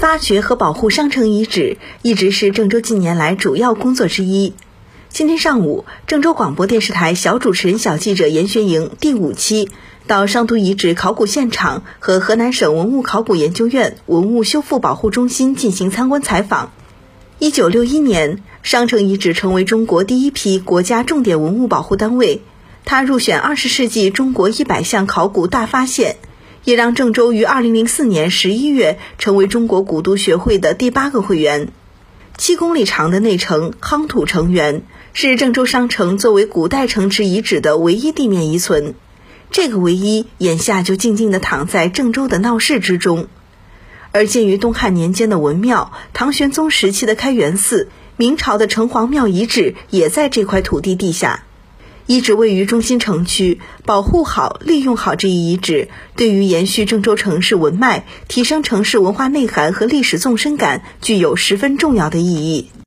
发掘和保护商城遗址一直是郑州近年来主要工作之一。今天上午，郑州广播电视台小主持人、小记者严学莹第五期到商都遗址考古现场和河南省文物考古研究院文物修复保护中心进行参观采访。一九六一年，商城遗址成为中国第一批国家重点文物保护单位，它入选二十世纪中国一百项考古大发现。也让郑州于二零零四年十一月成为中国古都学会的第八个会员。七公里长的内城夯土城垣是郑州商城作为古代城池遗址的唯一地面遗存，这个唯一眼下就静静地躺在郑州的闹市之中。而建于东汉年间的文庙、唐玄宗时期的开元寺、明朝的城隍庙遗址也在这块土地地下。遗址位于中心城区，保护好、利用好这一遗址，对于延续郑州城市文脉、提升城市文化内涵和历史纵深感，具有十分重要的意义。